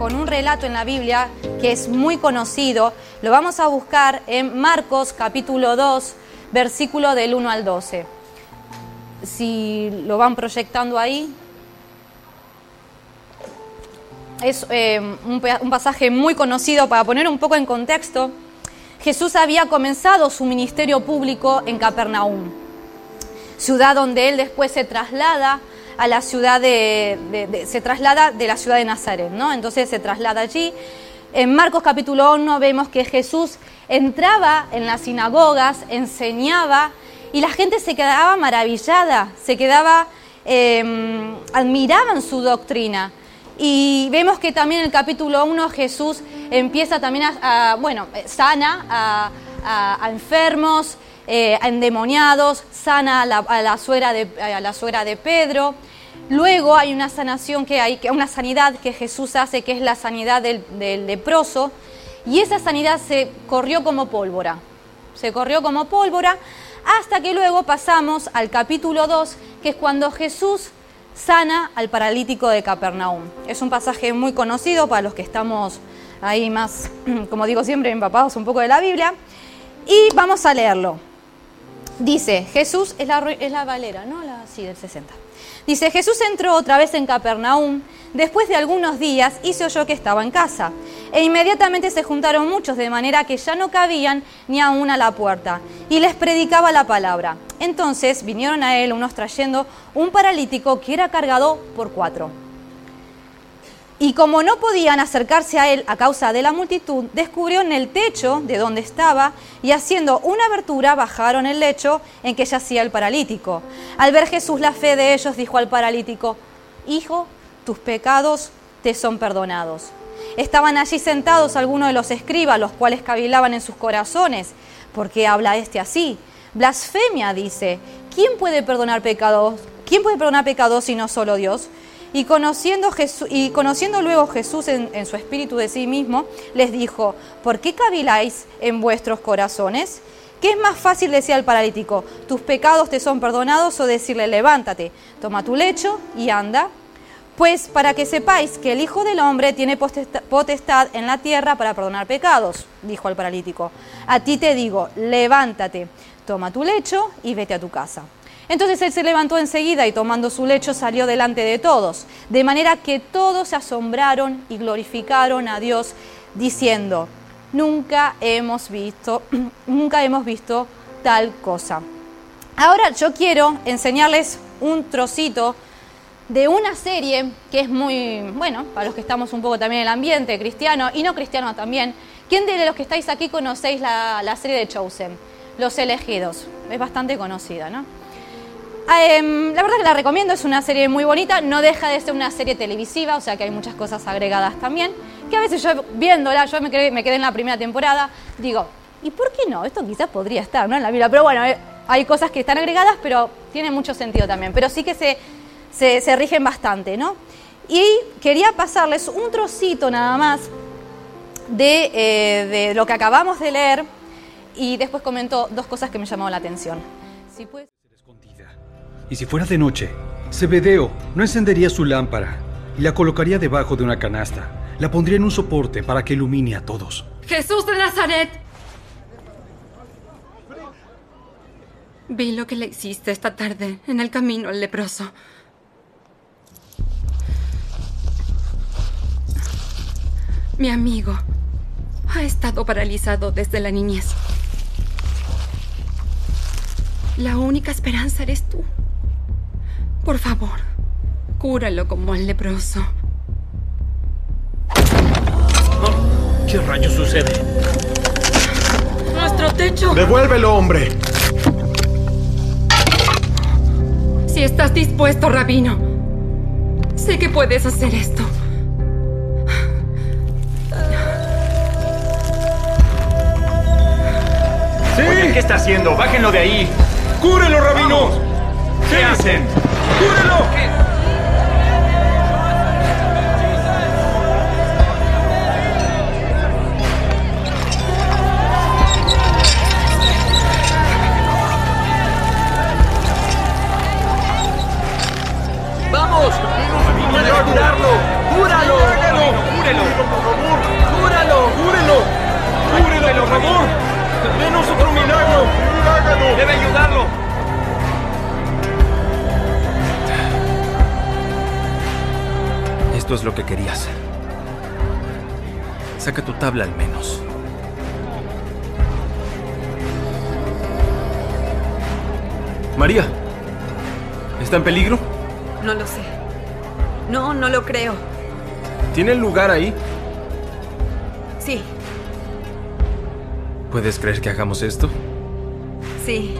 con un relato en la Biblia que es muy conocido. Lo vamos a buscar en Marcos capítulo 2, versículo del 1 al 12. Si lo van proyectando ahí. Es eh, un, un pasaje muy conocido para poner un poco en contexto. Jesús había comenzado su ministerio público en Capernaum, ciudad donde él después se traslada a la ciudad de, se traslada de la ciudad de Nazaret, ¿no? Entonces se traslada allí. En Marcos capítulo 1 vemos que Jesús entraba en las sinagogas, enseñaba y la gente se quedaba maravillada, se quedaba, eh, admiraban su doctrina. Y vemos que también en el capítulo 1 Jesús empieza también a, bueno, sana a, enfermos, eh, a endemoniados, sana a la, suegra de, a la suegra de Pedro. Luego hay una sanación que hay, una sanidad que Jesús hace, que es la sanidad del, leproso, y esa sanidad se corrió como pólvora. Se corrió como pólvora hasta que luego pasamos al capítulo 2, que es cuando Jesús sana al paralítico de Capernaum. Es un pasaje muy conocido para los que estamos ahí más, como digo siempre, empapados un poco de la Biblia. Y vamos a leerlo. Dice, Jesús es la, es la Valera, ¿no? La, sí, del 60. Dice, Jesús entró otra vez en Capernaum. Después de algunos días y se oyó que estaba en casa. E inmediatamente se juntaron muchos, de manera que ya no cabían ni aún a la puerta. Y les predicaba la palabra. Entonces vinieron a él unos trayendo un paralítico que era cargado por cuatro. Y como no podían acercarse a él a causa de la multitud, descubrió en el techo de donde estaba y haciendo una abertura bajaron el lecho en que yacía el paralítico. Al ver Jesús la fe de ellos, dijo al paralítico, Hijo, tus pecados te son perdonados. Estaban allí sentados algunos de los escribas, los cuales cavilaban en sus corazones. ¿Por qué habla este así? Blasfemia, dice. ¿Quién puede perdonar pecados? ¿Quién puede perdonar pecados si no solo Dios? Y conociendo, luego Jesús en, su espíritu de sí mismo, les dijo, ¿por qué caviláis en vuestros corazones? ¿Qué es más fácil decir al paralítico, tus pecados te son perdonados o decirle, levántate, toma tu lecho y anda? Pues para que sepáis que el Hijo del Hombre tiene potestad en la tierra para perdonar pecados, dijo al paralítico. A ti te digo, levántate, toma tu lecho y vete a tu casa. Entonces él se levantó enseguida y tomando su lecho salió delante de todos, de manera que todos se asombraron y glorificaron a Dios, diciendo, nunca hemos visto, nunca hemos visto tal cosa. Ahora yo quiero enseñarles un trocito de una serie que es muy, bueno, para los que estamos un poco también en el ambiente cristiano y no cristiano también. ¿Quién de los que estáis aquí conocéis la, la serie de Chosen? Los elegidos. Es bastante conocida, ¿no? Em, la verdad que la recomiendo, es una serie muy bonita, no deja de ser una serie televisiva, o sea que hay muchas cosas agregadas también, que a veces yo viéndola, yo me quedé, me quedé en la primera temporada, digo, ¿y por qué no? Esto quizás podría estar ¿no? en la Biblia, pero bueno, eh, hay cosas que están agregadas, pero tiene mucho sentido también, pero sí que se, se, rigen bastante, ¿no? Y quería pasarles un trocito nada más de, eh, de lo que acabamos de leer y después comentó dos cosas que me llamaron la atención. Si y si fuera de noche, Zebedeo no encendería su lámpara y la colocaría debajo de una canasta. La pondría en un soporte para que ilumine a todos. Jesús de Nazaret. Vi lo que le hiciste esta tarde en el camino al leproso. Mi amigo ha estado paralizado desde la niñez. La única esperanza eres tú. Por favor, cúralo como al leproso. ¿Qué rayos sucede? ¡Nuestro techo! ¡Devuélvelo, hombre! Si estás dispuesto, rabino, sé que puedes hacer esto. ¡Sí! ¿qué está haciendo? ¡Bájenlo de ahí! ¡Cúrelo, rabino! ¿Qué hacen? ¡Cúrelo! ¡Denos otro milagro! ¡Debe ayudarlo! Esto es lo que querías. Saca tu tabla al menos. María, ¿está en peligro? No lo sé. No, no lo creo. ¿Tiene lugar ahí? Sí, ¿Puedes creer que hagamos esto? sí.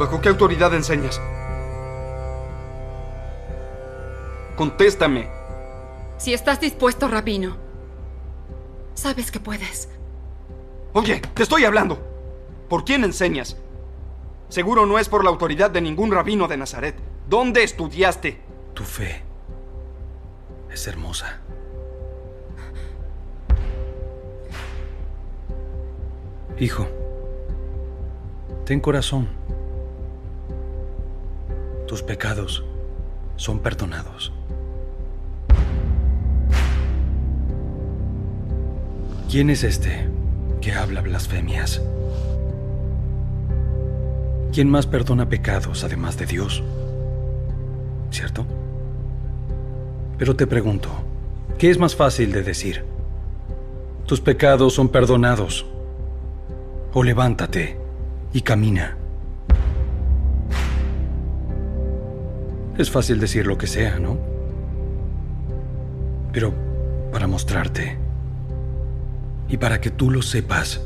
¿Bajo qué autoridad enseñas? Contéstame. Si estás dispuesto, Rabino, sabes que puedes. Oye, te estoy hablando. ¿Por quién enseñas? Seguro no es por la autoridad de ningún rabino de Nazaret. ¿Dónde estudiaste? Tu fe es hermosa. Hijo, ten corazón. Tus pecados son perdonados. ¿Quién es este que habla blasfemias? ¿Quién más perdona pecados además de Dios? ¿Cierto? Pero te pregunto, ¿qué es más fácil de decir? Tus pecados son perdonados. O levántate y camina. Es fácil decir lo que sea, ¿no? Pero para mostrarte y para que tú lo sepas,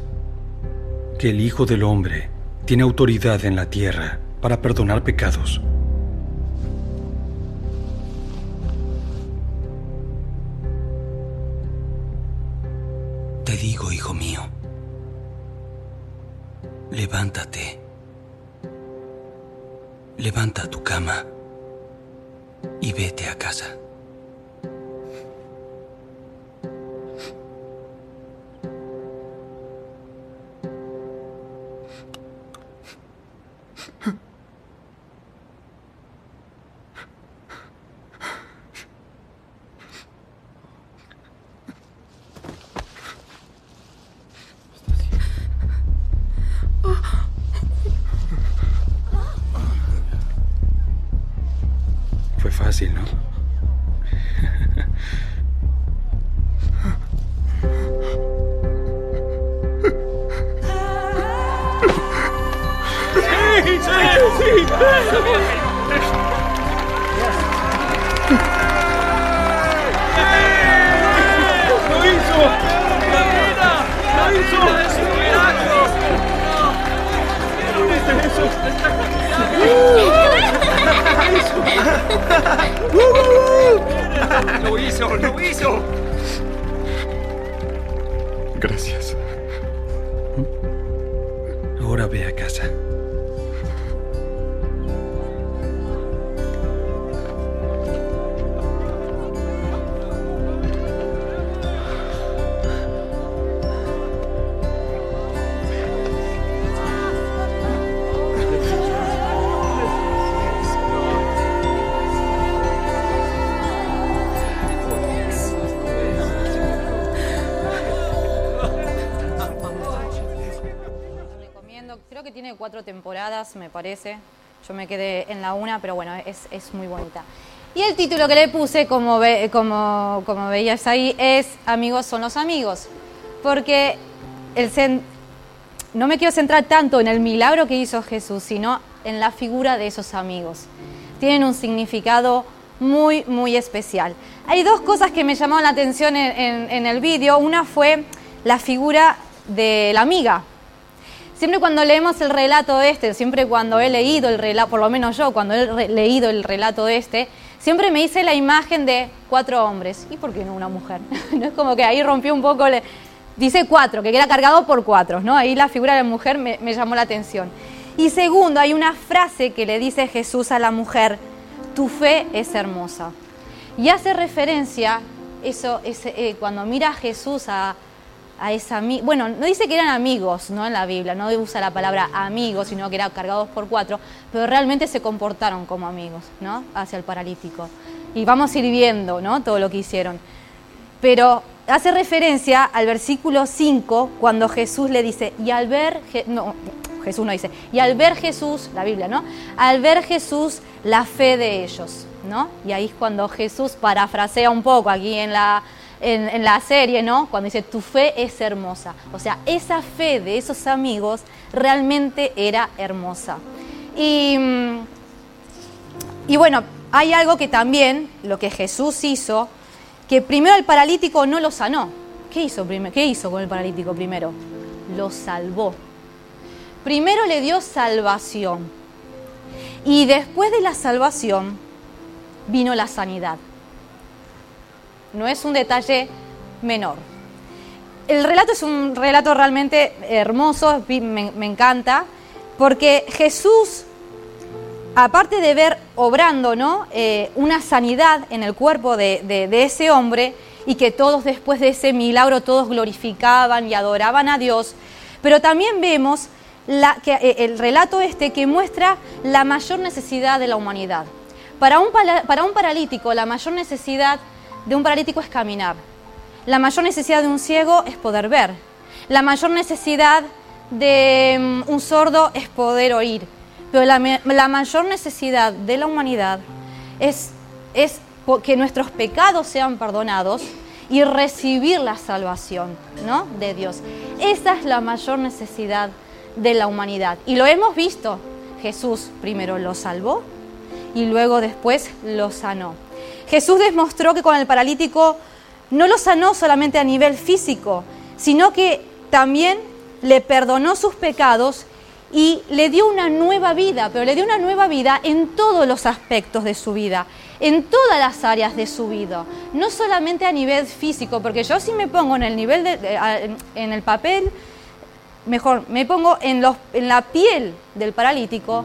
que el Hijo del Hombre tiene autoridad en la tierra para perdonar pecados. Te digo, hijo mío, levántate. Levanta tu cama y vete a casa. Cuatro temporadas, me parece. Yo me quedé en la una, pero bueno, es, es muy bonita. Y el título que le puse, como, ve- como, como veías ahí, es Amigos son los amigos. Porque el cen- no me quiero centrar tanto en el milagro que hizo Jesús, sino en la figura de esos amigos. Tienen un significado muy, muy especial. Hay dos cosas que me llamaron la atención en, en- en el vídeo. Una fue la figura de la amiga. Siempre cuando leemos el relato este, siempre cuando he leído el relato, por lo menos yo, cuando he leído el relato este, siempre me hice la imagen de cuatro hombres. ¿Y por qué no una mujer? no es como que ahí rompió un poco, le- dice cuatro, que queda cargado por cuatro, ¿no? Ahí la figura de la mujer me, llamó la atención. Y segundo, hay una frase que le dice Jesús a la mujer, tu fe es hermosa. Y hace referencia, eso, ese, eh, cuando mira a Jesús, a, a esa bueno, no dice que eran amigos, ¿no? En la Biblia, no usa la palabra amigos, sino que eran cargados por cuatro, pero realmente se comportaron como amigos, ¿no? Hacia el paralítico. Y vamos a ir viendo, ¿no? Todo lo que hicieron. Pero hace referencia al versículo 5, cuando Jesús le dice, y al ver, no, Jesús no dice, y al ver Jesús, la Biblia, ¿no? Al ver Jesús la fe de ellos, ¿no? Y ahí es cuando Jesús parafrasea un poco aquí en la, en, la serie, ¿no? Cuando dice, tu fe es hermosa. O sea, esa fe de esos amigos realmente era hermosa. Y, mm, bueno, hay algo que también, lo que Jesús hizo, que primero el paralítico no lo sanó. ¿Qué hizo, ¿Qué hizo con el paralítico primero? Lo salvó. Primero le dio salvación. Y después de la salvación vino la sanidad. No es un detalle menor. El relato es un relato realmente hermoso, me, encanta, porque Jesús, aparte de ver obrando ¿no? Eh, una sanidad en el cuerpo de, ese hombre, y que todos después de ese milagro todos glorificaban y adoraban a Dios, pero también vemos que, eh, el relato este que muestra la mayor necesidad de la humanidad. Para un, para un paralítico, la mayor necesidad de un paralítico es caminar. La mayor necesidad de un ciego es poder ver. La mayor necesidad de mm, un sordo es poder oír. Pero la, mayor necesidad de la humanidad es, es que nuestros pecados sean perdonados y recibir la salvación ¿no? de Dios. Esa es la mayor necesidad de la humanidad. Y lo hemos visto. Jesús primero lo salvó y luego después lo sanó. Jesús demostró que con el paralítico no lo sanó solamente a nivel físico, sino que también le perdonó sus pecados y le dio una nueva vida, pero le dio una nueva vida en todos los aspectos de su vida, en todas las áreas de su vida, no solamente a nivel físico, porque yo si me pongo en el nivel de, en el papel mejor, me pongo en, los, en la piel del paralítico,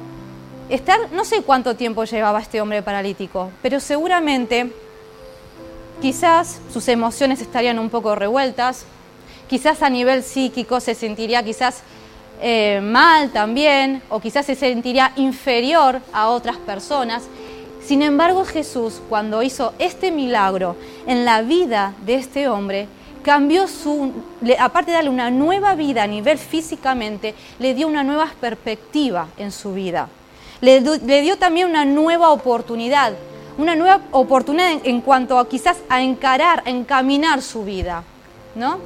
estar, no sé cuánto tiempo llevaba este hombre paralítico, pero seguramente quizás sus emociones estarían un poco revueltas, quizás a nivel psíquico se sentiría quizás eh, mal también, o quizás se sentiría inferior a otras personas. Sin embargo, Jesús, cuando hizo este milagro en la vida de este hombre, cambió su, aparte de darle una nueva vida a nivel físicamente, le dio una nueva perspectiva en su vida. Le, dio también una nueva oportunidad, una nueva oportunidad en, cuanto a quizás a encarar, a encaminar su vida. ¿no?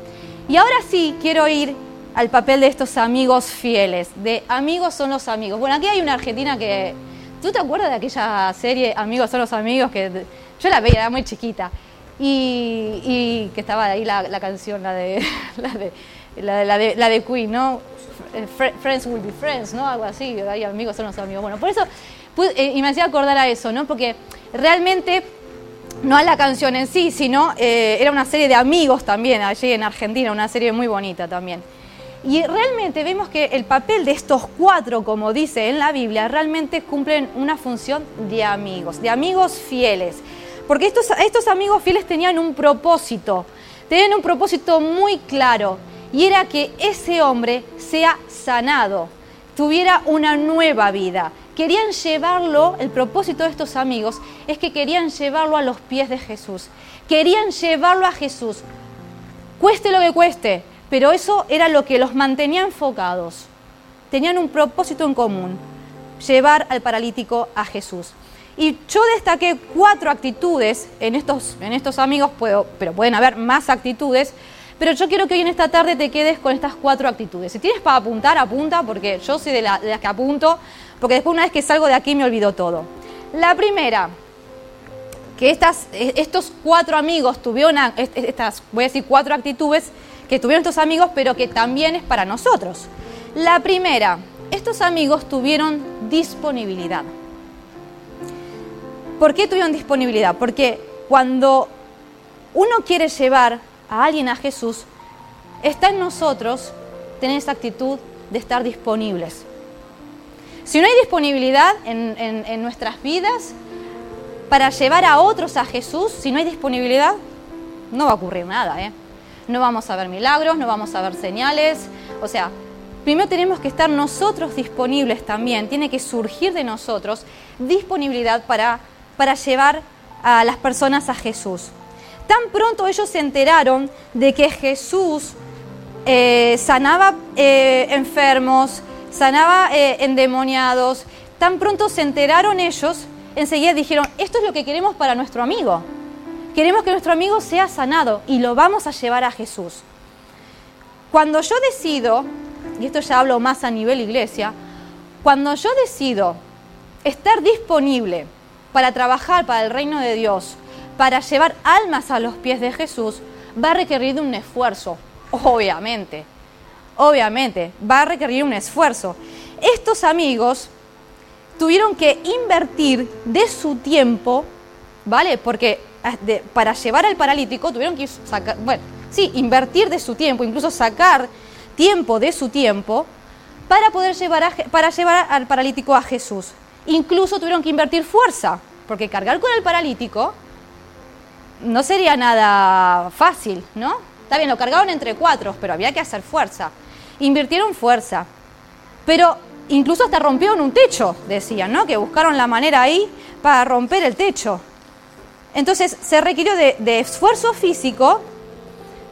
Y ahora sí quiero ir al papel de estos amigos fieles, de amigos son los amigos. Bueno, aquí hay una argentina que... ¿Tú te acuerdas de aquella serie Amigos son los amigos? que Yo la veía, era muy chiquita. Y, que estaba ahí la, canción, la de, la de, la de, Queen, ¿no? Friends will be friends, ¿no? Algo así, hay amigos son los amigos. Bueno, por eso, eh, y me hacía acordar a eso, ¿no? Porque realmente no a la canción en sí, sino eh, era una serie de amigos también allí en Argentina, una serie muy bonita también. Y realmente vemos que el papel de estos cuatro, como dice en la Biblia, realmente cumplen una función de amigos, de amigos fieles. Porque estos, amigos fieles tenían un propósito, tenían un propósito muy claro, y era que ese hombre sea sanado, tuviera una nueva vida. Querían llevarlo, el propósito de estos amigos es que querían llevarlo a los pies de Jesús. Querían llevarlo a Jesús, cueste lo que cueste, pero eso era lo que los mantenía enfocados. Tenían un propósito en común, llevar al paralítico a Jesús. Y yo destaqué cuatro actitudes en estos, en estos amigos, puedo, pero pueden haber más actitudes, pero yo quiero que hoy en esta tarde te quedes con estas cuatro actitudes. Si tienes para apuntar, apunta, porque yo soy de, las que apunto, porque después una vez que salgo de aquí me olvido todo. La primera, que estas, estos cuatro amigos tuvieron, estas, voy a decir cuatro actitudes que tuvieron estos amigos, pero que también es para nosotros. La primera, estos amigos tuvieron disponibilidad. ¿Por qué tuvieron disponibilidad? Porque cuando uno quiere llevar a alguien a Jesús, está en nosotros tener esa actitud de estar disponibles. Si no hay disponibilidad en, nuestras vidas, para llevar a otros a Jesús, si no hay disponibilidad, no va a ocurrir nada. ¿eh? No vamos a ver milagros, no vamos a ver señales. O sea, primero tenemos que estar nosotros disponibles también. Tiene que surgir de nosotros disponibilidad para, para llevar a las personas a Jesús. Tan pronto ellos se enteraron de que Jesús eh, sanaba eh, enfermos, sanaba eh, endemoniados, tan pronto se enteraron ellos, enseguida dijeron, esto es lo que queremos para nuestro amigo. Queremos que nuestro amigo sea sanado y lo vamos a llevar a Jesús. Cuando yo decido, y esto ya hablo más a nivel iglesia, cuando yo decido estar disponible para trabajar para el reino de Dios, para llevar almas a los pies de Jesús, va a requerir de un esfuerzo, obviamente. Obviamente, va a requerir un esfuerzo. Estos amigos tuvieron que invertir de su tiempo, ¿vale? Porque ah, para llevar al paralítico tuvieron que sacar, bueno, sí, invertir de su tiempo, incluso sacar tiempo de su tiempo para poder llevar, para llevar al paralítico a Jesús. Incluso tuvieron que invertir fuerza, porque cargar con el paralítico no sería nada fácil, ¿no? Está bien, lo cargaron entre cuatro, pero había que hacer fuerza. Invirtieron fuerza. Pero incluso hasta rompieron un techo, decían, ¿no? Que buscaron la manera ahí para romper el techo. Entonces se requirió de, de esfuerzo físico,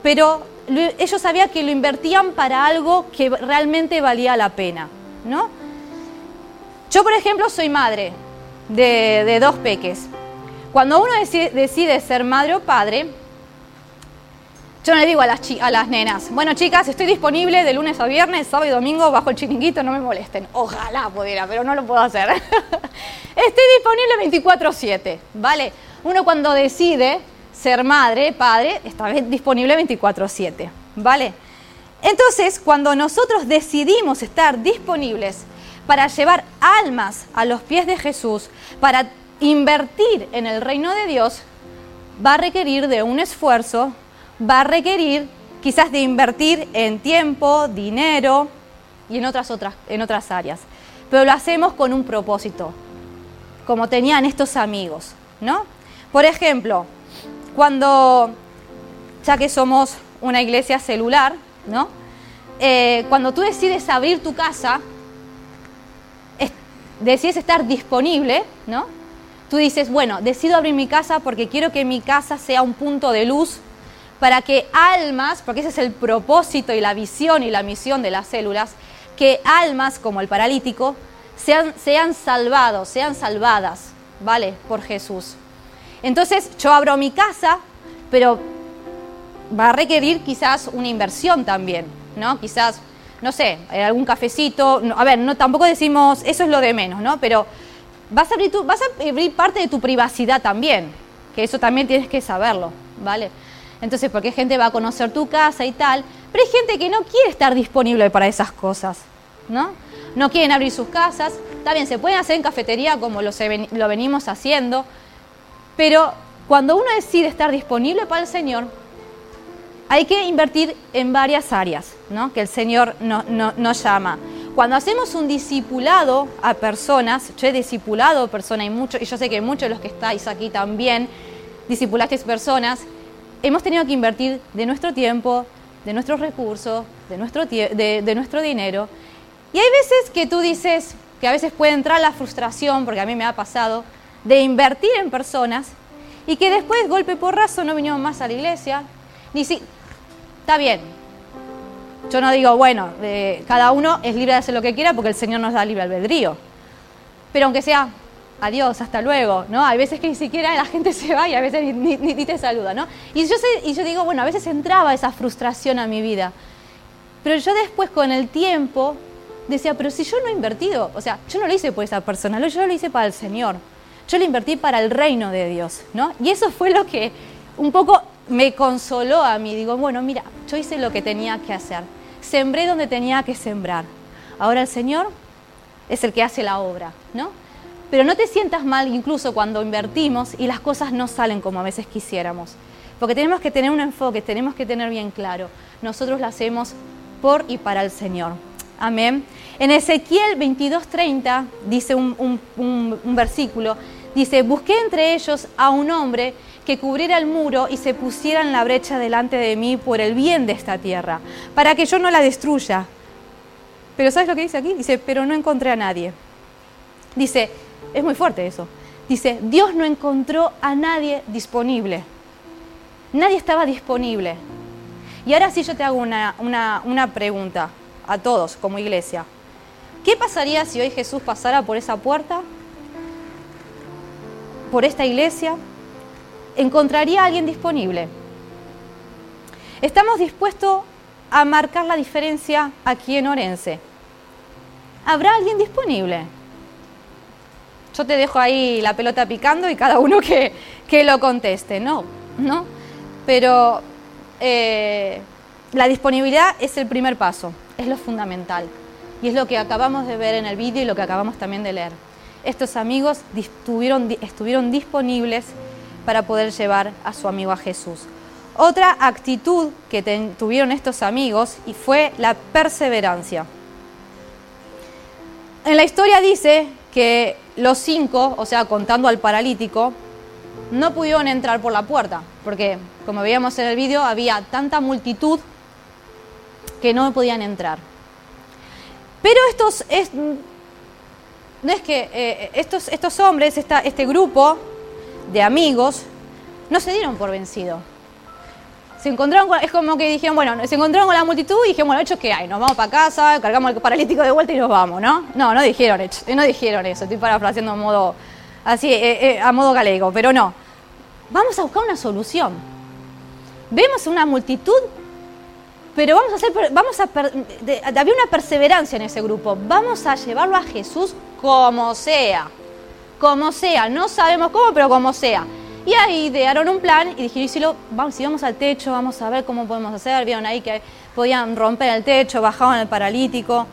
pero ellos sabían que lo invertían para algo que realmente valía la pena, ¿no? Yo, por ejemplo, soy madre de, dos peques. Cuando uno decide, ser madre o padre, yo no le digo a las, nenas, bueno chicas, estoy disponible de lunes a viernes, sábado y domingo bajo el chiringuito, no me molesten. Ojalá pudiera, pero no lo puedo hacer. estoy disponible 24/7, ¿vale? Uno cuando decide ser madre, padre, está disponible 24/7, ¿vale? Entonces, cuando nosotros decidimos estar disponibles para llevar almas a los pies de Jesús, para invertir en el reino de Dios, va a requerir de un esfuerzo, va a requerir quizás de invertir en tiempo, dinero y en otras, otras, en otras áreas. Pero lo hacemos con un propósito, como tenían estos amigos, ¿no? Por ejemplo, cuando, ya que somos una iglesia celular, ¿no? Eh, cuando tú decides abrir tu casa, decides estar disponible, ¿no? Tú dices, bueno, decido abrir mi casa porque quiero que mi casa sea un punto de luz para que almas, porque ese es el propósito y la visión y la misión de las células, que almas como el paralítico sean, sean salvados, sean salvadas, ¿vale? Por Jesús. Entonces yo abro mi casa, pero va a requerir quizás una inversión también, ¿no? Quizás no sé, algún cafecito. a ver, no, tampoco decimos, eso es lo de menos, ¿no? Pero vas a, abrir abrir parte de tu privacidad también, que eso también tienes que saberlo, ¿vale? Entonces, porque gente va a conocer tu casa y tal, pero hay gente que no quiere estar disponible para esas cosas, ¿no? No quieren abrir sus casas, bien, se pueden hacer en cafetería como lo, lo venimos haciendo, pero cuando uno decide estar disponible para el Señor, hay que invertir en varias áreas ¿no? que el Señor nos llama. Cuando hacemos un discipulado a personas, yo he discipulado personas y, mucho, y yo sé que muchos de los que estáis aquí también discipulasteis personas, hemos tenido que invertir de nuestro tiempo, de nuestros recursos, de nuestro, de, de nuestro dinero. Y hay veces que tú dices que a veces puede entrar la frustración, porque a mí me ha pasado, de invertir en personas y que después, golpe por raso, no vinieron más a la iglesia, ni si, Está bien. Yo no digo, bueno, eh, cada uno es libre de hacer lo que quiera porque el Señor nos da libre albedrío. Pero aunque sea, adiós, hasta luego, ¿no? Hay veces que ni siquiera la gente se va y a veces ni, te saluda, ¿no? Y yo, sé, y yo digo, bueno, a veces entraba esa frustración a mi vida. Pero yo después con el tiempo decía, pero si yo no he invertido, o sea, yo no lo hice por esa persona, yo lo hice para el Señor. Yo lo invertí para el reino de Dios, ¿no? Y eso fue lo que un poco me consoló a mí. Digo, bueno, mira, yo hice lo que tenía que hacer. Sembré donde tenía que sembrar. Ahora el Señor es el que hace la obra, ¿no? Pero no te sientas mal incluso cuando invertimos y las cosas no salen como a veces quisiéramos. Porque tenemos que tener un enfoque, tenemos que tener bien claro. Nosotros lo hacemos por y para el Señor. Amén. En Ezequiel 22:30 dice un, un versículo, Dice, busqué entre ellos a un hombre que cubriera el muro y se pusiera en la brecha delante de mí por el bien de esta tierra, para que yo no la destruya. Pero ¿sabes lo que dice aquí? Dice, pero no encontré a nadie. Dice, es muy fuerte eso. Dice, Dios no encontró a nadie disponible. Nadie estaba disponible. Y ahora sí yo te hago una, una pregunta a todos como iglesia. ¿Qué pasaría si hoy Jesús pasara por esa puerta por esta iglesia, encontraría a alguien disponible. Estamos dispuestos a marcar la diferencia aquí en Orense. ¿Habrá alguien disponible? Yo te dejo ahí la pelota picando y cada uno que, lo conteste, ¿no? ¿No? Pero eh, la disponibilidad es el primer paso, es lo fundamental. Y es lo que acabamos de ver en el vídeo y lo que acabamos también de leer estos amigos estuvieron disponibles para poder llevar a su amigo a Jesús. Otra actitud que tuvieron estos amigos y fue la perseverancia. En la historia dice que los cinco, o sea, contando al paralítico, no pudieron entrar por la puerta, porque como veíamos en el vídeo, había tanta multitud que no podían entrar. Pero estos, no es que eh, estos, estos hombres, este grupo de amigos, no se dieron por vencido. Se encontraron es como que dijeron, bueno, se encontraron con la multitud y dijeron, bueno, hecho que hay, nos vamos para casa, cargamos el paralítico de vuelta y nos vamos, ¿no? No, no dijeron, no dijeron eso, estoy parafraseando a modo, así, eh, eh, a modo galego, pero no. Vamos a buscar una solución. Vemos una multitud pero vamos a hacer, vamos a, había una perseverancia en ese grupo. Vamos a llevarlo a Jesús como sea, como sea. No sabemos cómo, pero como sea. Y ahí idearon un plan y dijeron, si, vamos al techo, vamos a ver cómo podemos hacer. Vieron ahí que podían romper el techo, bajaban el paralítico.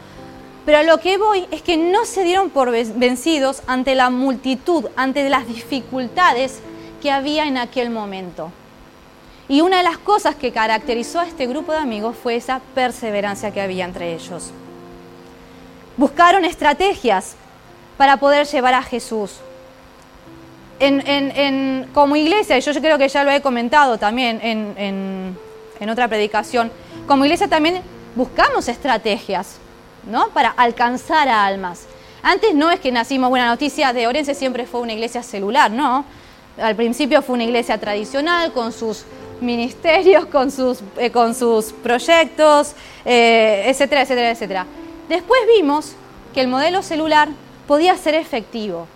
Pero a lo que voy es que no se dieron por vencidos ante la multitud, ante las dificultades que había en aquel momento. Y una de las cosas que caracterizó a este grupo de amigos fue esa perseverancia que había entre ellos. Buscaron estrategias para poder llevar a Jesús. como iglesia, y yo, creo que ya lo he comentado también en, otra predicación, como iglesia también buscamos estrategias ¿no? para alcanzar a almas. Antes no es que nacimos, buena noticia, de Orense siempre fue una iglesia celular, ¿no? Al principio fue una iglesia tradicional con sus ministerios, con sus, eh, con sus proyectos, eh, etcétera, etcétera, etcétera. Después vimos que el modelo celular podía ser efectivo.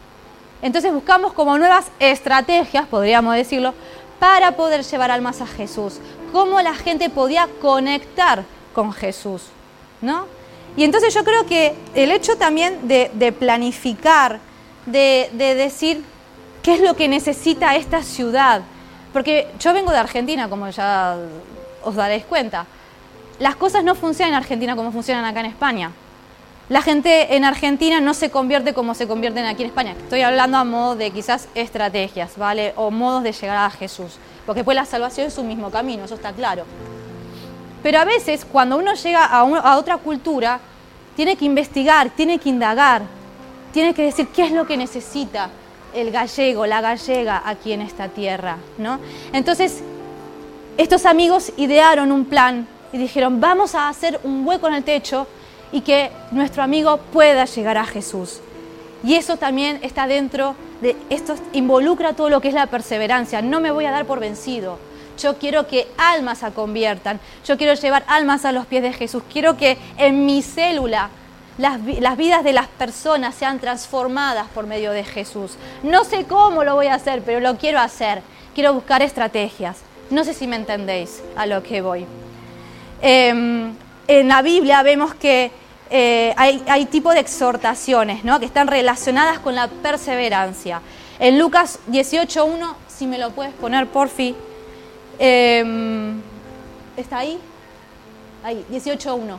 Entonces buscamos como nuevas estrategias, podríamos decirlo, para poder llevar almas a Jesús. Cómo la gente podía conectar con Jesús, ¿no? Y entonces yo creo que el hecho también de, planificar, de, de decir qué es lo que necesita esta ciudad, porque yo vengo de Argentina, como ya os daréis cuenta. Las cosas no funcionan en Argentina como funcionan acá en España. La gente en Argentina no se convierte como se convierten aquí en España. Estoy hablando a modo de quizás estrategias, ¿vale? O modos de llegar a Jesús. Porque pues la salvación es un mismo camino, eso está claro. Pero a veces cuando uno llega a, a otra cultura, tiene que investigar, tiene que indagar, tiene que decir qué es lo que necesita, el gallego, la gallega aquí en esta tierra, ¿no? Entonces, estos amigos idearon un plan y dijeron, vamos a hacer un hueco en el techo y que nuestro amigo pueda llegar a Jesús. Y eso también está dentro de esto, involucra todo lo que es la perseverancia. No me voy a dar por vencido. Yo quiero que almas se conviertan. Yo quiero llevar almas a los pies de Jesús. Quiero que en mi célula las, vidas de las personas sean transformadas por medio de Jesús. No sé cómo lo voy a hacer, pero lo quiero hacer. Quiero buscar estrategias. No sé si me entendéis a lo que voy. Em, en la Biblia vemos que eh, hay, hay tipo de exhortaciones ¿no? que están relacionadas con la perseverancia. En Lucas 18.1, si me lo puedes poner por fin. Em, ¿Está ahí? Ahí, 18.1.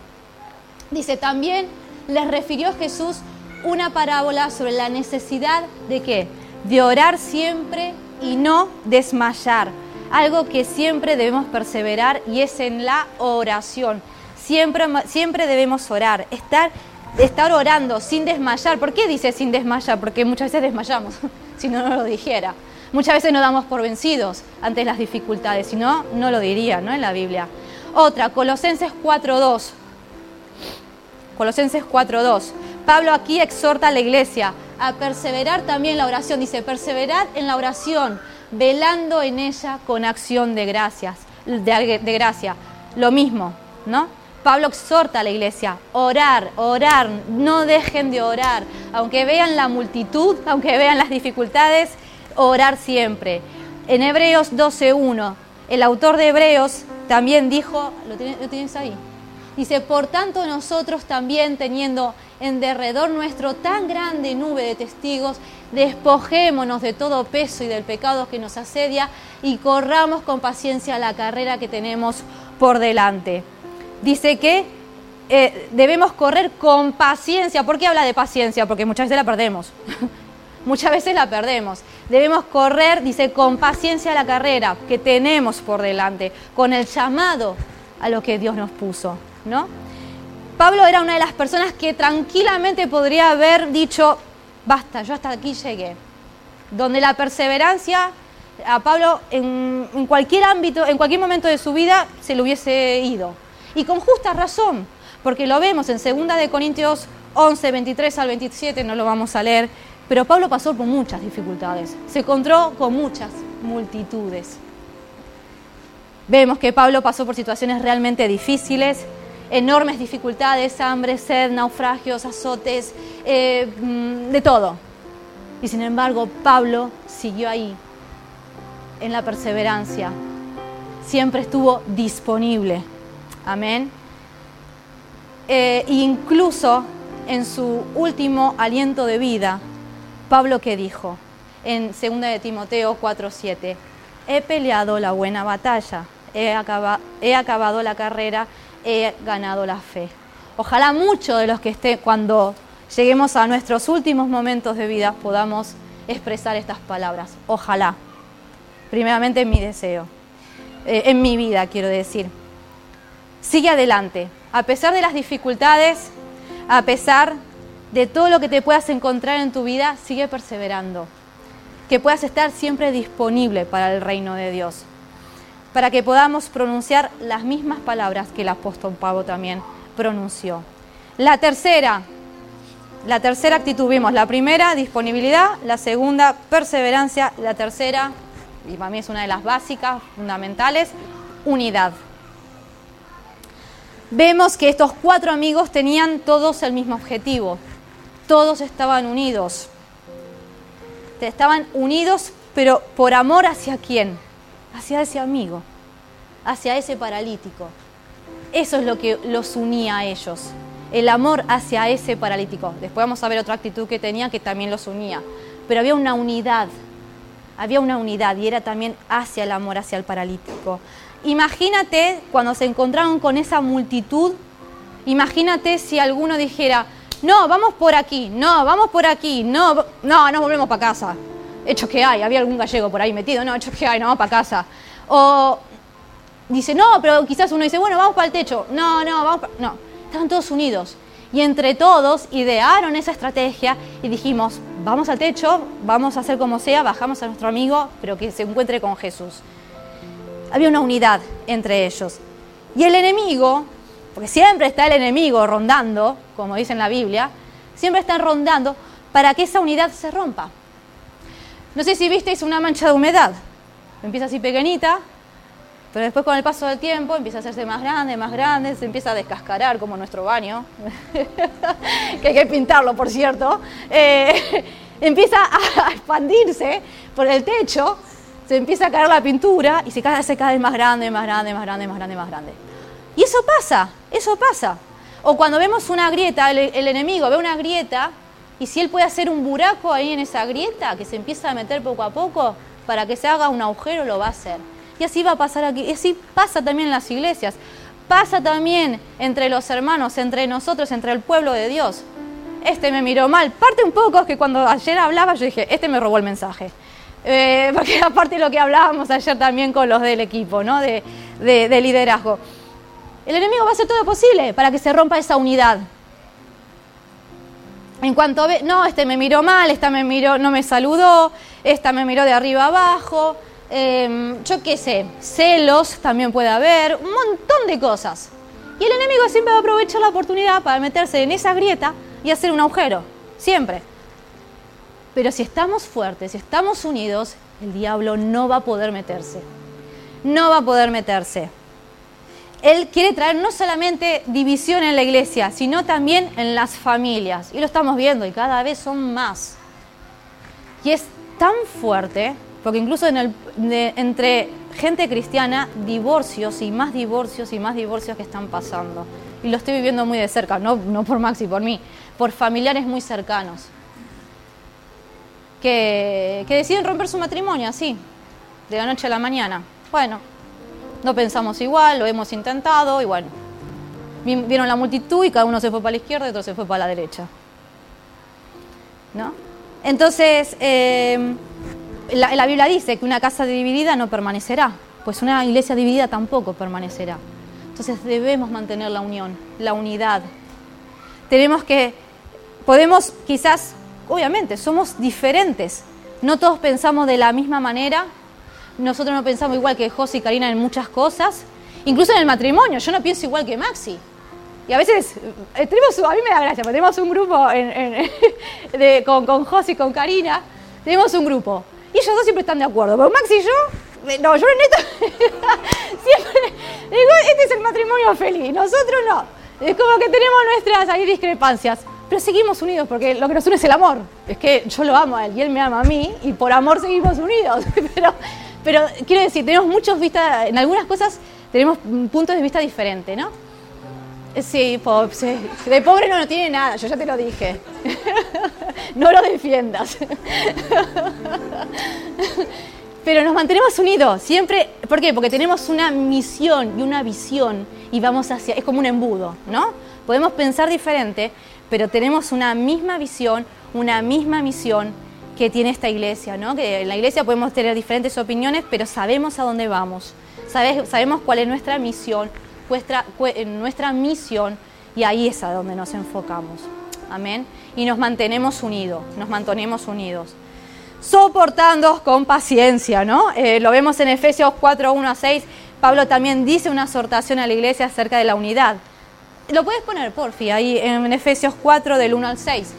Dice, también les refirió Jesús una parábola sobre la necesidad de qué? De orar siempre y no desmayar. Algo que siempre debemos perseverar y es en la oración. Siempre, siempre debemos orar, estar estar orando sin desmayar. ¿Por qué dice sin desmayar? Porque muchas veces desmayamos, si no, no lo dijera. Muchas veces nos damos por vencidos ante las dificultades, si no, no lo diría ¿no? en la Biblia. Otra, Colosenses 4.2. Colosenses 4.2. Pablo aquí exhorta a la iglesia a perseverar también en la oración. Dice, perseverad en la oración, velando en ella con acción de gracias, de, de gracia. Lo mismo, ¿no? Pablo exhorta a la iglesia, orar, orar, no dejen de orar, aunque vean la multitud, aunque vean las dificultades, orar siempre. En Hebreos 12.1, el autor de Hebreos también dijo, ¿lo tienes, ahí? Dice, por tanto nosotros también teniendo en derredor nuestro tan grande nube de testigos, despojémonos de todo peso y del pecado que nos asedia y corramos con paciencia la carrera que tenemos por delante dice que eh, debemos correr con paciencia. ¿Por qué habla de paciencia? Porque muchas veces la perdemos. muchas veces la perdemos. Debemos correr, dice, con paciencia la carrera que tenemos por delante, con el llamado a lo que Dios nos puso, ¿no? Pablo era una de las personas que tranquilamente podría haber dicho, basta, yo hasta aquí llegué. Donde la perseverancia a Pablo en, en cualquier ámbito, en cualquier momento de su vida, se le hubiese ido. Y con justa razón, porque lo vemos en 2 de Corintios 11, 23 al 27, no lo vamos a leer, pero Pablo pasó por muchas dificultades, se encontró con muchas multitudes. Vemos que Pablo pasó por situaciones realmente difíciles, enormes dificultades, hambre, sed, naufragios, azotes, eh, mm, de todo. Y sin embargo, Pablo siguió ahí, en la perseverancia. Siempre estuvo disponible Amén. Eh, incluso en su último aliento de vida, Pablo que dijo en 2 de Timoteo 4:7, he peleado la buena batalla, he, acabado la carrera, he ganado la fe. Ojalá muchos de los que estén cuando lleguemos a nuestros últimos momentos de vida podamos expresar estas palabras. Ojalá. Primeramente en mi deseo, eh, en mi vida quiero decir. Sigue adelante, a pesar de las dificultades, a pesar de todo lo que te puedas encontrar en tu vida, sigue perseverando. Que puedas estar siempre disponible para el reino de Dios. Para que podamos pronunciar las mismas palabras que el apóstol Pablo también pronunció. La tercera, la tercera actitud vimos, la primera, disponibilidad, la segunda, perseverancia, la tercera, y para mí es una de las básicas, fundamentales, unidad vemos que estos cuatro amigos tenían todos el mismo objetivo. Todos estaban unidos. Estaban unidos, pero por amor hacia quién? Hacia ese amigo, hacia ese paralítico. Eso es lo que los unía a ellos. El amor hacia ese paralítico. Después vamos a ver otra actitud que tenía que también los unía. Pero había una unidad. Había una unidad y era también hacia el amor hacia el paralítico. Imagínate cuando se encontraron con esa multitud, imagínate si alguno dijera, no, vamos por aquí, no, vamos por aquí, no, no, nos volvemos para casa. Hecho que hay, había algún gallego por ahí metido, no, hecho que hay, no, vamos para casa. O dice, no, pero quizás uno dice, bueno, vamos para el techo. No, no, vamos para... No, estaban todos unidos. Y entre todos idearon esa estrategia y dijimos, vamos al techo, vamos a hacer como sea, bajamos a nuestro amigo, pero que se encuentre con Jesús había una unidad entre ellos. Y el enemigo, porque siempre está el enemigo rondando, como dice en la Biblia, siempre están rondando para que esa unidad se rompa. No sé si visteis una mancha de humedad. Empieza así pequeñita, pero después con el paso del tiempo empieza a hacerse más grande, más grande, se empieza a descascarar como nuestro baño, que hay que pintarlo, por cierto. Eh, empieza a expandirse por el techo se empieza a caer la pintura y se cae, se cae más grande, más grande, más grande, más grande, más grande. Y eso pasa, eso pasa. O cuando vemos una grieta, el, enemigo ve una grieta y si él puede hacer un buraco ahí en esa grieta que se empieza a meter poco a poco para que se haga un agujero, lo va a hacer. Y así va a pasar aquí. Y así pasa también en las iglesias. Pasa también entre los hermanos, entre nosotros, entre el pueblo de Dios. Este me miró mal. Parte un poco que cuando ayer hablaba yo dije, este me robó el mensaje. Eh, porque aparte de lo que hablábamos ayer también con los del equipo, ¿no? De, de, liderazgo. El enemigo va a hacer todo lo posible para que se rompa esa unidad. en cuanto ve, no, este me miró mal, esta me miró, no me saludó, esta me miró de arriba abajo, em, yo qué sé, celos también puede haber, un montón de cosas. Y el enemigo siempre va a aprovechar la oportunidad para meterse en esa grieta y hacer un agujero, siempre. Pero si estamos fuertes, si estamos unidos, el diablo no va a poder meterse. No va a poder meterse. Él quiere traer no solamente división en la iglesia, sino también en las familias. Y lo estamos viendo y cada vez son más. Y es tan fuerte, porque incluso en el, entre gente cristiana, divorcios y más divorcios y más divorcios que están pasando. Y lo estoy viviendo muy de cerca, no, no por Maxi, por mí, por familiares muy cercanos. Que, deciden romper su matrimonio así, de la noche a la mañana. Bueno, no pensamos igual, lo hemos intentado y bueno, vieron la multitud y cada uno se fue para la izquierda y otro se fue para la derecha. ¿No? Entonces, eh, la, la, Biblia dice que una casa dividida no permanecerá, pues una iglesia dividida tampoco permanecerá. Entonces debemos mantener la unión, la unidad. Tenemos que, podemos quizás, obviamente, somos diferentes, no todos pensamos de la misma manera, nosotros no pensamos igual que José y Karina en muchas cosas, incluso en el matrimonio, yo no pienso igual que Maxi. Y a veces, eh, tenemos, a mí me da gracia, porque tenemos un grupo con, con y con Karina, tenemos un grupo. Y ellos dos siempre están de acuerdo, pero Maxi y yo, eh, no, yo en esto, siempre digo, este es el matrimonio feliz, nosotros no. Es como que tenemos nuestras ahí discrepancias, pero seguimos unidos porque lo que nos une es el amor. Es que yo lo amo a él y él me ama a mí y por amor seguimos unidos. pero pero quiero decir, tenemos muchos vistas, en algunas cosas tenemos puntos de vista diferentes, ¿no? Sí, de pobre no, no tiene nada, yo ya te lo dije. no lo defiendas. Pero nos mantenemos unidos, siempre, ¿por qué? Porque tenemos una misión y una visión y vamos hacia, es como un embudo, ¿no? Podemos pensar diferente, pero tenemos una misma visión, una misma misión que tiene esta iglesia, ¿no? Que en la iglesia podemos tener diferentes opiniones, pero sabemos a dónde vamos, sabemos cuál es nuestra misión, nuestra, nuestra misión, y ahí es a donde nos enfocamos. Amén. Y nos mantenemos unidos, nos mantenemos unidos. Soportando con paciencia, ¿no? Eh, lo vemos en Efesios 4, 1 a 6. Pablo también dice una exhortación a la iglesia acerca de la unidad. Lo puedes poner, porfi, ahí en Efesios 4, del 1 al 6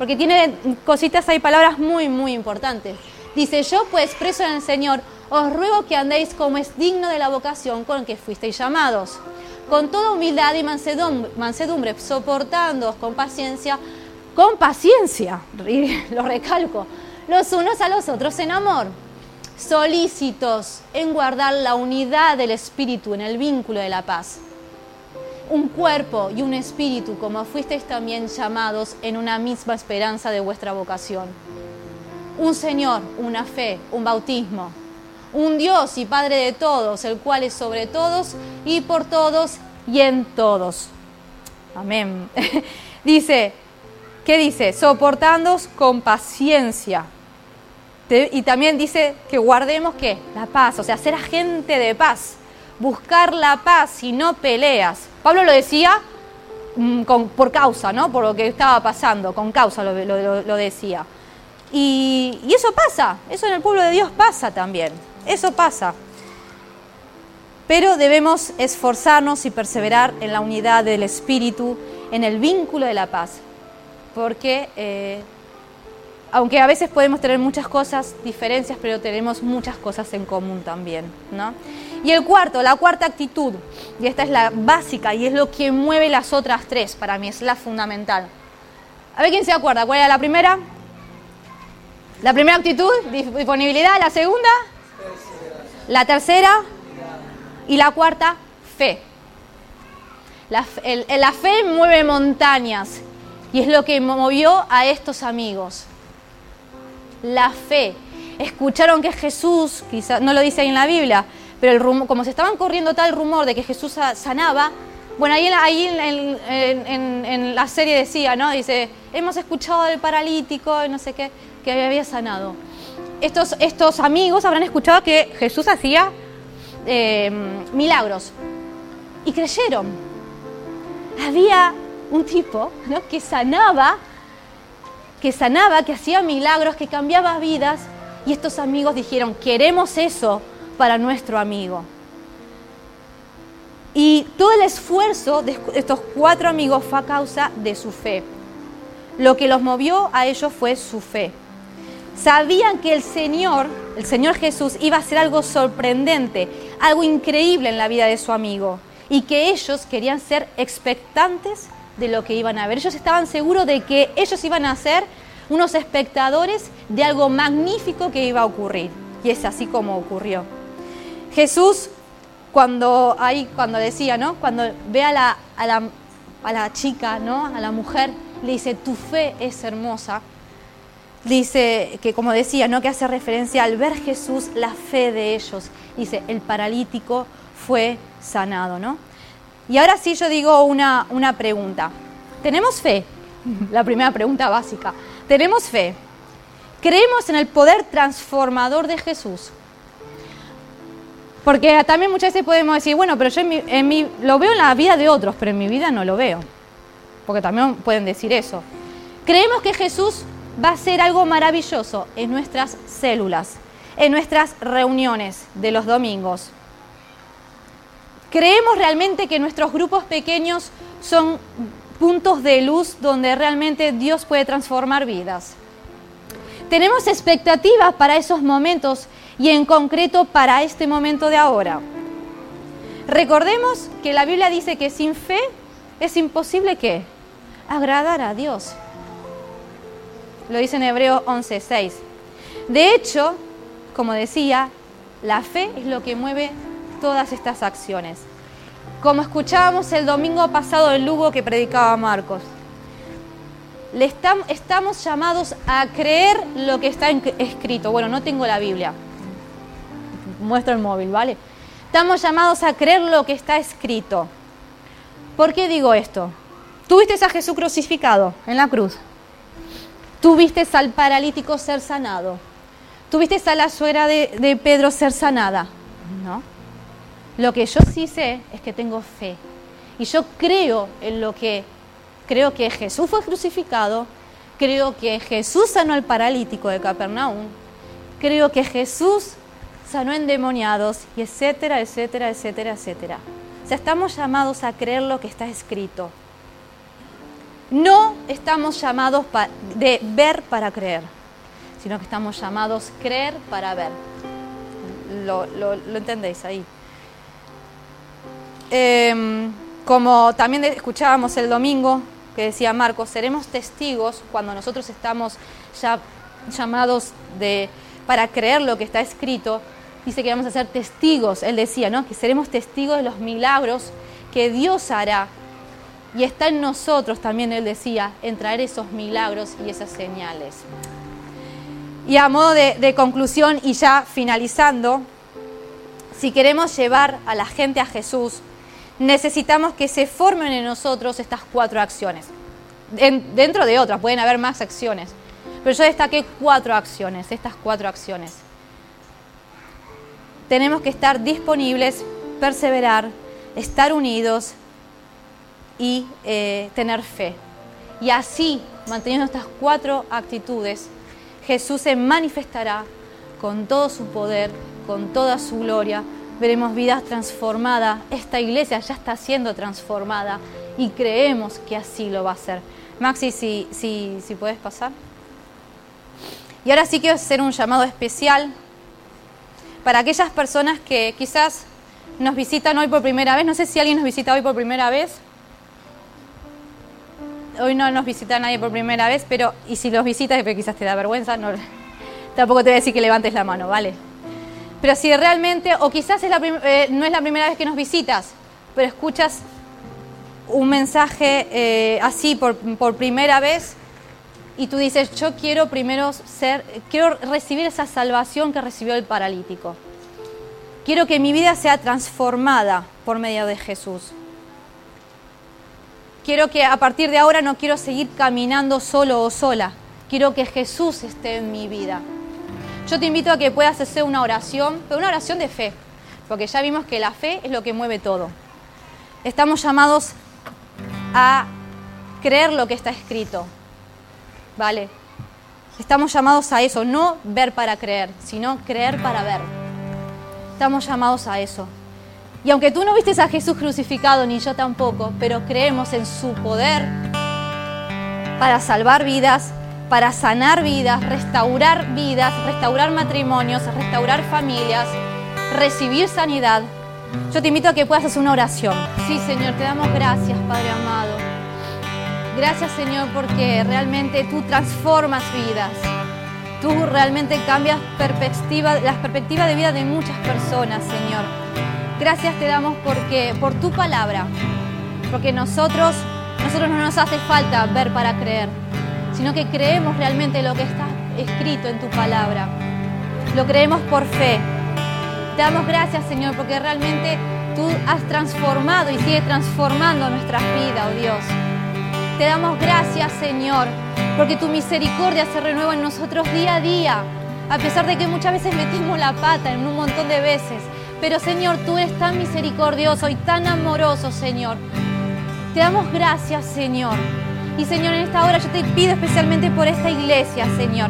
porque tiene cositas, hay palabras muy, muy importantes. Dice, yo pues preso en el Señor, os ruego que andéis como es digno de la vocación con que fuisteis llamados, con toda humildad y mansedumbre, mansedumbre soportándoos con paciencia, con paciencia, lo recalco, los unos a los otros en amor, solícitos en guardar la unidad del Espíritu en el vínculo de la paz un cuerpo y un espíritu, como fuisteis también llamados en una misma esperanza de vuestra vocación. Un Señor, una fe, un bautismo. Un Dios y Padre de todos, el cual es sobre todos y por todos y en todos. Amén. dice, ¿qué dice? Soportándoos con paciencia. Y también dice que guardemos qué? La paz, o sea, ser agente de paz buscar la paz y no peleas. Pablo lo decía mm, por causa, ¿no? Por lo que estaba pasando, con causa lo, decía. Y, eso pasa, eso en el pueblo de Dios pasa también, eso pasa. Pero debemos esforzarnos y perseverar en la unidad del Espíritu, en el vínculo de la paz, porque eh, aunque a veces podemos tener muchas cosas, diferencias, pero tenemos muchas cosas en común también, ¿no? Y el cuarto, la cuarta actitud, y esta es la básica y es lo que mueve las otras tres, para mí es la fundamental. A ver quién se acuerda, ¿cuál era la primera? La primera actitud, disponibilidad, la segunda, la tercera y la cuarta, fe. La, la fe mueve montañas y es lo que movió a estos amigos. La fe. Escucharon que Jesús, quizás no lo dice ahí en la Biblia, pero el rumor, como se estaban corriendo tal rumor de que Jesús sanaba, bueno, ahí, ahí en, la serie decía, ¿no? Dice, hemos escuchado del paralítico, no sé qué, que había sanado. Estos, estos amigos habrán escuchado que Jesús hacía eh, milagros y creyeron. Había un tipo ¿no? que sanaba que sanaba, que hacía milagros, que cambiaba vidas. Y estos amigos dijeron, queremos eso para nuestro amigo. Y todo el esfuerzo de estos cuatro amigos fue a causa de su fe. Lo que los movió a ellos fue su fe. Sabían que el Señor, el Señor Jesús, iba a hacer algo sorprendente, algo increíble en la vida de su amigo. Y que ellos querían ser expectantes de lo que iban a ver. Ellos estaban seguros de que ellos iban a ser unos espectadores de algo magnífico que iba a ocurrir. Y es así como ocurrió. Jesús cuando ahí cuando decía, ¿no? Cuando ve a la, a la, a la chica, ¿no? A la mujer, le dice, tu fe es hermosa. Dice que, como decía, ¿no? Que hace referencia al ver Jesús, la fe de ellos. Dice, el paralítico fue sanado, ¿no? Y ahora sí yo digo una, una pregunta. ¿Tenemos fe? La primera pregunta básica. ¿Tenemos fe? ¿Creemos en el poder transformador de Jesús? Porque también muchas veces podemos decir, bueno, pero yo en mi, lo veo en la vida de otros, pero en mi vida no lo veo. Porque también pueden decir eso. Creemos que Jesús va a hacer algo maravilloso en nuestras células, en nuestras reuniones de los domingos. Creemos realmente que nuestros grupos pequeños son puntos de luz donde realmente Dios puede transformar vidas. Tenemos expectativas para esos momentos y en concreto para este momento de ahora. Recordemos que la Biblia dice que sin fe es imposible que agradar a Dios. Lo dice en Hebreo 11:6. De hecho, como decía, la fe es lo que mueve todas estas acciones. Como escuchábamos el domingo pasado en Lugo que predicaba Marcos, le estamos llamados a creer lo que está escrito. Bueno, no tengo la Biblia, muestro el móvil, ¿vale? Estamos llamados a creer lo que está escrito. ¿Por qué digo esto? Tú viste a Jesús crucificado en la cruz. Tú viste al paralítico ser sanado. Tú viste a la suegra de, de Pedro ser sanada. No. Lo que yo sí sé es que tengo fe. Y yo creo en lo que creo que Jesús fue crucificado, creo que Jesús sanó al paralítico de Capernaum, creo que Jesús sanó endemoniados, y etcétera, etcétera, etcétera, etcétera. O sea, estamos llamados a creer lo que está escrito. No estamos llamados de ver para creer, sino que estamos llamados creer para ver. Lo, entendéis ahí. Em, como también escuchábamos el domingo, que decía Marcos, seremos testigos cuando nosotros estamos ya llamados de, para creer lo que está escrito, dice que vamos a ser testigos, él decía, ¿no? Que seremos testigos de los milagros que Dios hará. Y está en nosotros también, él decía, en traer esos milagros y esas señales. Y a modo de conclusión y ya finalizando, si queremos llevar a la gente a Jesús, necesitamos que se formen en nosotros estas cuatro acciones. dentro de otras, pueden haber más acciones. Pero yo destaqué cuatro acciones, estas cuatro acciones tenemos que estar disponibles, perseverar, estar unidos y eh, tener fe. Y así, manteniendo estas cuatro actitudes, Jesús se manifestará con todo su poder, con toda su gloria. Veremos vidas transformadas. Esta iglesia ya está siendo transformada y creemos que así lo va a hacer. Maxi, si, si, puedes pasar. Y ahora sí quiero hacer un llamado especial para aquellas personas que quizás nos visitan hoy por primera vez. No sé si alguien nos visita hoy por primera vez. Hoy no nos visita nadie por primera vez, pero y si los visitas, quizás te da vergüenza, no, tampoco te voy a decir que levantes la mano, ¿vale? Pero si realmente, o quizás eh, no es la primera vez que nos visitas, pero escuchas un mensaje eh, así por, por primera vez, y tú dices, yo quiero primero ser, quiero recibir esa salvación que recibió el paralítico. Quiero que mi vida sea transformada por medio de Jesús. Quiero que a partir de ahora no quiero seguir caminando solo o sola. Quiero que Jesús esté en mi vida. Yo te invito a que puedas hacer una oración, pero una oración de fe, porque ya vimos que la fe es lo que mueve todo. Estamos llamados a creer lo que está escrito, ¿vale? Estamos llamados a eso, no ver para creer, sino creer para ver. Estamos llamados a eso. Y aunque tú no vistes a Jesús crucificado, ni yo tampoco, pero creemos en su poder para salvar vidas, para sanar vidas, restaurar vidas, restaurar matrimonios, restaurar familias, recibir sanidad. Yo te invito a que puedas hacer una oración. Sí, Señor, te damos gracias, Padre amado. Gracias, Señor, porque realmente tú transformas vidas. Tú realmente cambias perspectiva, las perspectivas de vida de muchas personas, Señor. Gracias te damos porque por tu palabra, porque nosotros nosotros no nos hace falta ver para creer, sino que creemos realmente lo que está escrito en tu palabra. Lo creemos por fe. Te damos gracias, Señor, porque realmente tú has transformado y sigues transformando nuestras vidas, oh Dios. Te damos gracias, Señor, porque tu misericordia se renueva en nosotros día a día, a pesar de que muchas veces metemos la pata en un montón de veces. Pero Señor, tú eres tan misericordioso y tan amoroso, Señor. Te damos gracias, Señor. Y Señor, en esta hora yo te pido especialmente por esta iglesia, Señor.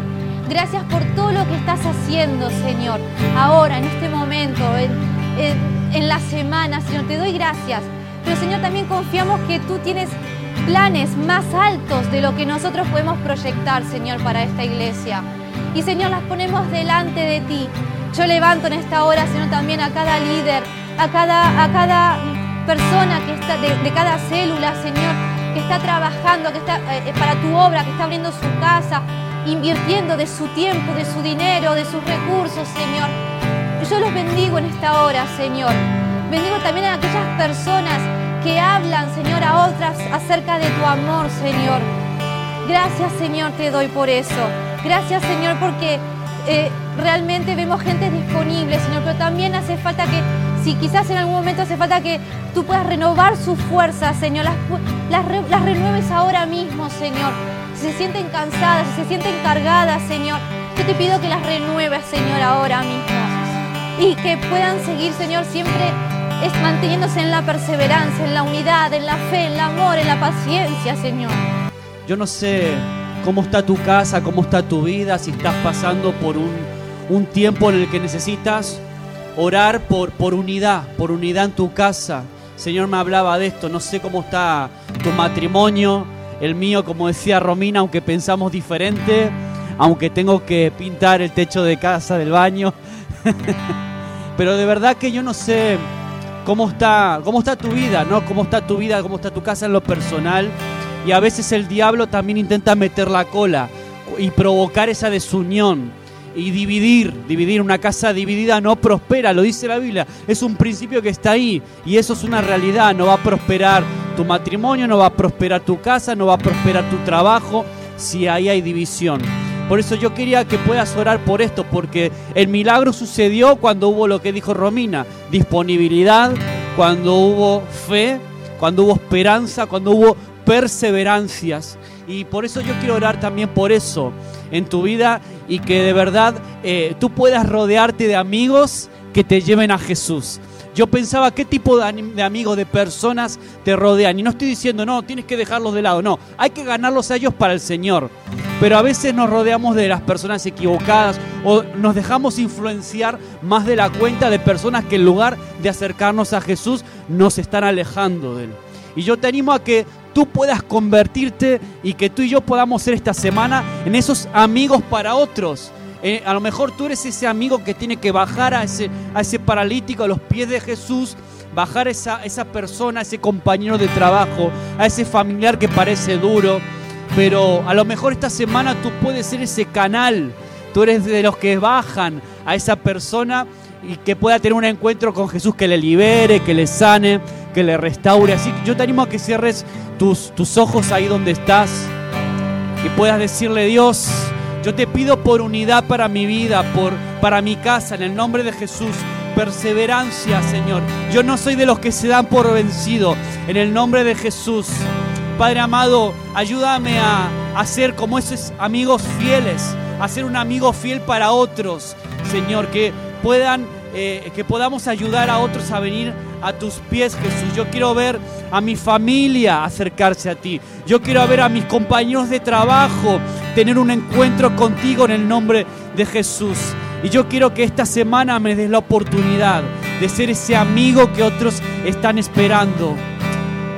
Gracias por todo lo que estás haciendo, Señor. Ahora, en este momento, en, la semana, Señor, te doy gracias. Pero Señor, también confiamos que tú tienes planes más altos de lo que nosotros podemos proyectar, Señor, para esta iglesia. Y Señor, las ponemos delante de ti. Yo levanto en esta hora, Señor, también a cada líder, a cada, a cada persona que está, de, cada célula, Señor, que está trabajando, que está eh, eh, para tu obra, que está abriendo su casa, invirtiendo de su tiempo, de su dinero, de sus recursos, Señor. Yo los bendigo en esta hora, Señor. Bendigo también a aquellas personas que hablan, Señor, a otras acerca de tu amor, Señor. Gracias, Señor, te doy por eso. Gracias, Señor, porque eh, realmente vemos gente disponible, Señor, pero también hace falta que, si quizás en algún momento hace falta que tú puedas renovar sus fuerzas, Señor, las, las, renueves ahora mismo, Señor. Si se sienten cansadas, si se sienten cargadas, Señor, yo te pido que las renueves, Señor, ahora mismo. Y que puedan seguir, Señor, siempre es manteniéndose en la perseverancia, en la unidad, en la fe, en el amor, en la paciencia, Señor. Yo no sé cómo está tu casa, cómo está tu vida, si estás pasando por un, tiempo en el que necesitas orar por, por unidad, por unidad en tu casa. Señor me hablaba de esto, no sé cómo está tu matrimonio, el mío, como decía Romina, aunque pensamos diferente, aunque tengo que pintar el techo de casa, del baño, pero de verdad que yo no sé cómo está, cómo está tu vida, ¿no? Cómo está tu vida, cómo está tu casa en lo personal y a veces el diablo también intenta meter la cola y provocar esa desunión y dividir, dividir una casa dividida no prospera, lo dice la Biblia, es un principio que está ahí y eso es una realidad, no va a prosperar tu matrimonio, no va a prosperar tu casa, no va a prosperar tu trabajo si ahí hay división. Por eso yo quería que puedas orar por esto, porque el milagro sucedió cuando hubo lo que dijo Romina, disponibilidad, cuando hubo fe, cuando hubo esperanza, cuando hubo perseverancias. Y por eso yo quiero orar también por eso en tu vida y que de verdad eh, tú puedas rodearte de amigos que te lleven a Jesús. Yo pensaba qué tipo de, amigos, de personas te rodean. Y no estoy diciendo, no, tienes que dejarlos de lado. No, hay que ganarlos a ellos para el Señor. Pero a veces nos rodeamos de las personas equivocadas o nos dejamos influenciar más de la cuenta de personas que en lugar de acercarnos a Jesús nos están alejando de Él. Y yo te animo a que tú puedas convertirte y que tú y yo podamos ser esta semana en esos amigos para otros. Eh, a lo mejor tú eres ese amigo que tiene que bajar a ese, a ese paralítico a los pies de Jesús, bajar a esa, esa persona, a ese compañero de trabajo, a ese familiar que parece duro. Pero a lo mejor esta semana tú puedes ser ese canal. Tú eres de los que bajan a esa persona y que pueda tener un encuentro con Jesús que le libere, que le sane, que le restaure. Así que yo te animo a que cierres tus, tus ojos ahí donde estás y puedas decirle, Dios, yo te pido por unidad para mi vida, por, para mi casa, en el nombre de Jesús. Perseverancia, Señor. Yo no soy de los que se dan por vencido. En el nombre de Jesús. Padre amado, ayúdame a, a ser como esos amigos fieles, a ser un amigo fiel para otros, Señor, que puedan, eh, que podamos ayudar a otros a venir a tus pies, Jesús. Yo quiero ver a mi familia acercarse a ti. Yo quiero ver a mis compañeros de trabajo tener un encuentro contigo en el nombre de Jesús. Y yo quiero que esta semana me des la oportunidad de ser ese amigo que otros están esperando.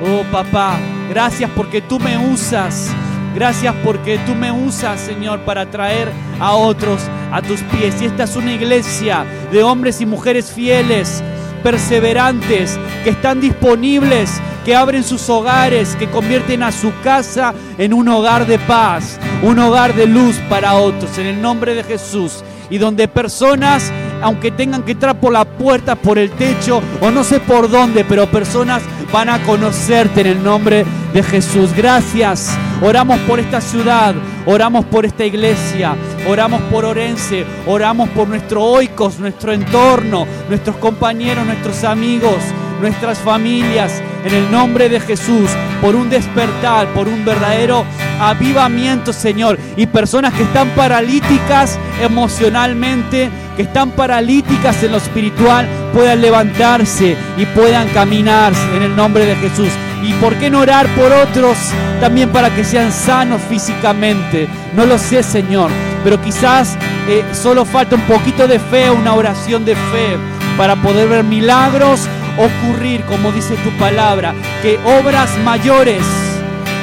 Oh papá, gracias porque tú me usas. Gracias porque tú me usas, Señor, para traer a otros a tus pies. Y esta es una iglesia de hombres y mujeres fieles, perseverantes, que están disponibles, que abren sus hogares, que convierten a su casa en un hogar de paz, un hogar de luz para otros, en el nombre de Jesús. Y donde personas, aunque tengan que entrar por la puerta, por el techo, o no sé por dónde, pero personas van a conocerte en el nombre de Jesús. Gracias. Oramos por esta ciudad, oramos por esta iglesia, oramos por Orense, oramos por nuestro oikos, nuestro entorno, nuestros compañeros, nuestros amigos, nuestras familias, en el nombre de Jesús, por un despertar, por un verdadero avivamiento, Señor. Y personas que están paralíticas emocionalmente, que están paralíticas en lo espiritual, puedan levantarse y puedan caminar en el nombre de Jesús. ¿Y por qué no orar por otros también para que sean sanos físicamente? No lo sé, Señor, pero quizás eh, solo falta un poquito de fe, una oración de fe para poder ver milagros ocurrir, como dice tu palabra, que obras mayores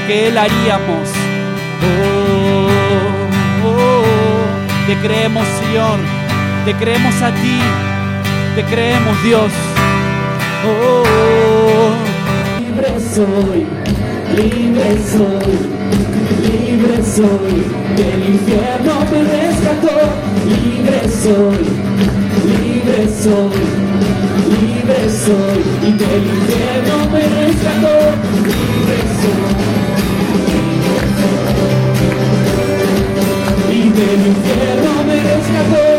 que Él haríamos. Oh, oh, te creemos, Señor, te creemos a ti, te creemos, Dios. Oh, libre soy, libre soy, libre soy, del infierno me rescató, libre soy, libre soy, libre soy y del infierno me rescató, libre soy. Y del infierno me rescató.